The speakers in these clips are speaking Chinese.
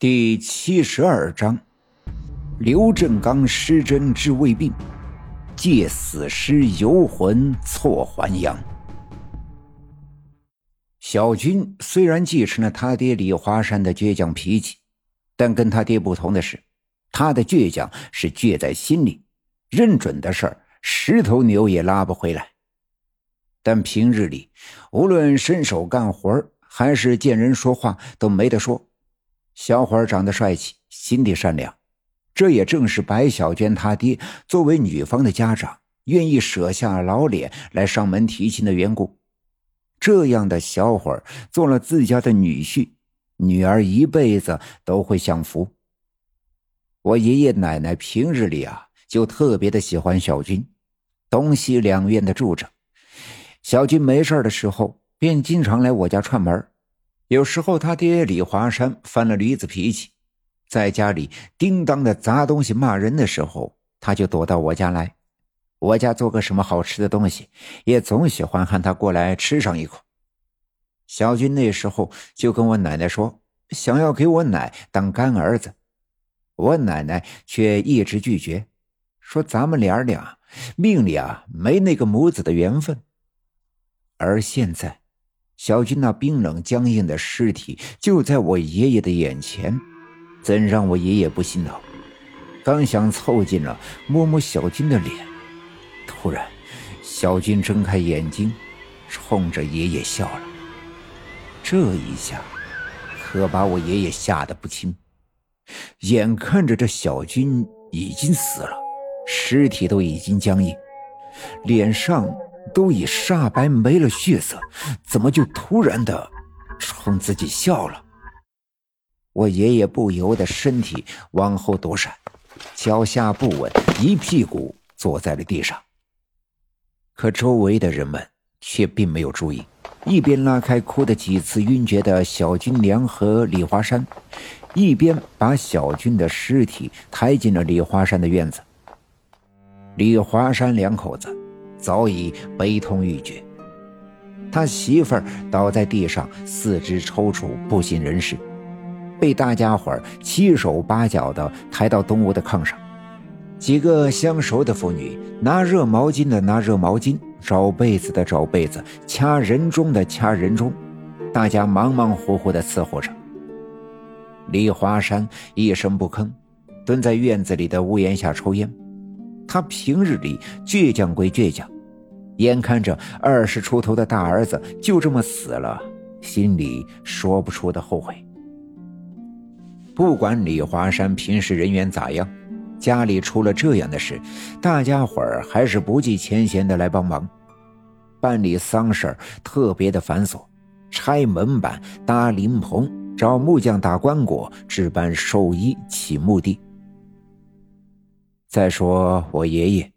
第七十二章：刘振刚失真治未病，借死尸游魂错还阳。小军虽然继承了他爹李华山的倔强脾气，但跟他爹不同的是，他的倔强是倔在心里，认准的事儿，十头牛也拉不回来。但平日里，无论伸手干活还是见人说话，都没得说。小伙儿长得帅气，心地善良，这也正是白小娟她爹作为女方的家长，愿意舍下老脸来上门提亲的缘故。这样的小伙儿做了自家的女婿，女儿一辈子都会享福。我爷爷奶奶平日里啊，就特别的喜欢小军，东西两院的住着。小军没事的时候，便经常来我家串门有时候他爹李华山犯了驴子脾气，在家里叮当的砸东西骂人的时候，他就躲到我家来。我家做个什么好吃的东西，也总喜欢喊他过来吃上一口。小军那时候就跟我奶奶说，想要给我奶当干儿子，我奶奶却一直拒绝，说咱们俩俩命里啊没那个母子的缘分。而现在。小军那冰冷僵硬的尸体就在我爷爷的眼前，怎让我爷爷不心疼？刚想凑近了摸摸小军的脸，突然，小军睁开眼睛，冲着爷爷笑了。这一下，可把我爷爷吓得不轻。眼看着这小军已经死了，尸体都已经僵硬，脸上……都已煞白没了血色，怎么就突然的冲自己笑了？我爷爷不由得身体往后躲闪，脚下不稳，一屁股坐在了地上。可周围的人们却并没有注意，一边拉开哭得几次晕厥的小军娘和李华山，一边把小军的尸体抬进了李华山的院子。李华山两口子。早已悲痛欲绝，他媳妇儿倒在地上，四肢抽搐，不省人事，被大家伙儿七手八脚的抬到东屋的炕上。几个相熟的妇女拿热毛巾的拿热毛巾，找被子的找被子，掐人中的掐人中，大家忙忙活活的伺候着。李华山一声不吭，蹲在院子里的屋檐下抽烟。他平日里倔强归倔强，眼看着二十出头的大儿子就这么死了，心里说不出的后悔。不管李华山平时人缘咋样，家里出了这样的事，大家伙儿还是不计前嫌的来帮忙。办理丧事特别的繁琐，拆门板、搭灵棚、找木匠打棺椁、置办寿衣、起墓地。再说我爷爷，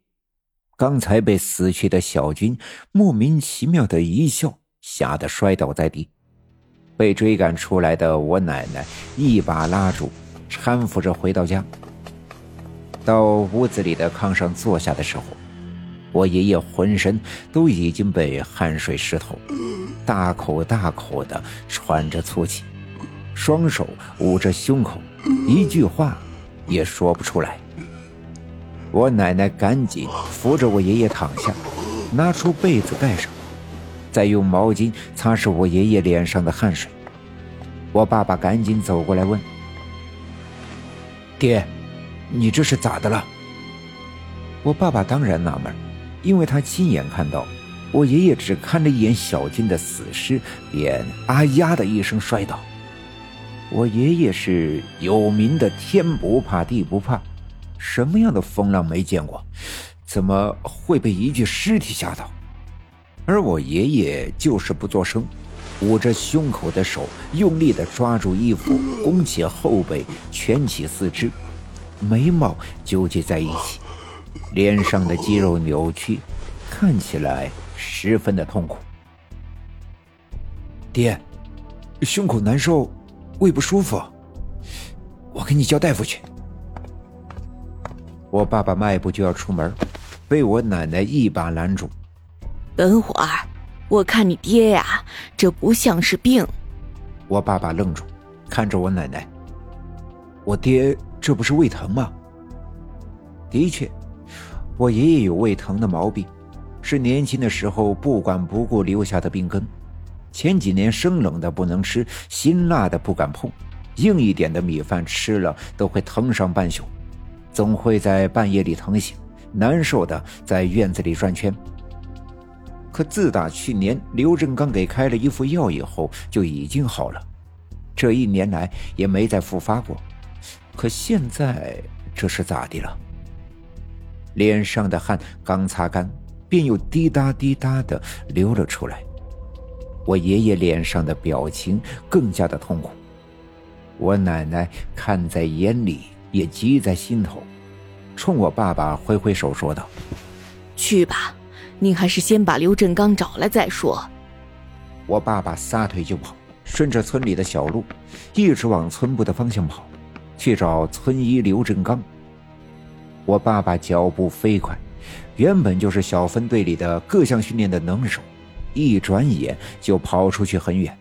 刚才被死去的小军莫名其妙的一笑吓得摔倒在地，被追赶出来的我奶奶一把拉住，搀扶着回到家。到屋子里的炕上坐下的时候，我爷爷浑身都已经被汗水湿透，大口大口的喘着粗气，双手捂着胸口，一句话也说不出来。我奶奶赶紧扶着我爷爷躺下，拿出被子盖上，再用毛巾擦拭我爷爷脸上的汗水。我爸爸赶紧走过来问：“爹，你这是咋的了？”我爸爸当然纳闷，因为他亲眼看到我爷爷只看了一眼小军的死尸，便“啊呀”的一声摔倒。我爷爷是有名的天不怕地不怕。什么样的风浪没见过？怎么会被一具尸体吓到？而我爷爷就是不作声，捂着胸口的手用力的抓住衣服，弓起后背，蜷起四肢，眉毛纠结在一起，脸上的肌肉扭曲，看起来十分的痛苦。爹，胸口难受，胃不舒服，我给你叫大夫去。我爸爸迈步就要出门，被我奶奶一把拦住。等会儿，我看你爹呀，这不像是病。我爸爸愣住，看着我奶奶。我爹这不是胃疼吗？的确，我爷爷有胃疼的毛病，是年轻的时候不管不顾留下的病根。前几年生冷的不能吃，辛辣的不敢碰，硬一点的米饭吃了都会疼上半宿，总会在半夜里疼醒，难受的在院子里转圈。可自打去年刘振刚给开了一副药以后，就已经好了，这一年来也没再复发过。可现在这是咋的了？脸上的汗刚擦干，便又滴答滴答的流了出来。我爷爷脸上的表情更加的痛苦，我奶奶看在眼里，也急在心头，冲我爸爸挥挥手说道：“去吧，你还是先把刘振刚找来再说。”我爸爸撒腿就跑，顺着村里的小路，一直往村部的方向跑。去找村医刘振刚。我爸爸脚步飞快，原本就是小分队里的各项训练的能手，一转眼就跑出去很远。